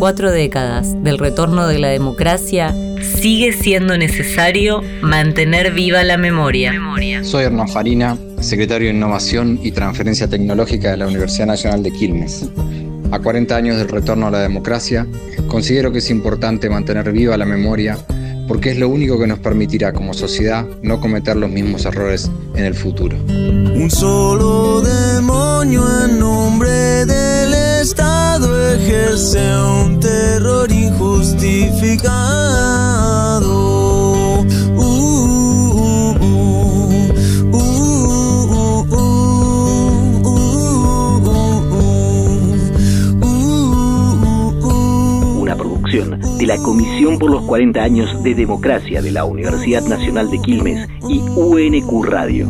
cuatro décadas del retorno de la democracia, sigue siendo necesario mantener viva la memoria. Soy Hernán Farina, secretario de Innovación y Transferencia Tecnológica de la Universidad Nacional de Quilmes. A 40 años del retorno a la democracia, considero que es importante mantener viva la memoria porque es lo único que nos permitirá como sociedad no cometer los mismos errores en el futuro. Un solo demonio en nombre del Estado ejerce Uh, uh, uh, Una producción de la Comisión por los 40 años de Democracia de la Universidad Nacional de Quilmes y UNQ Radio.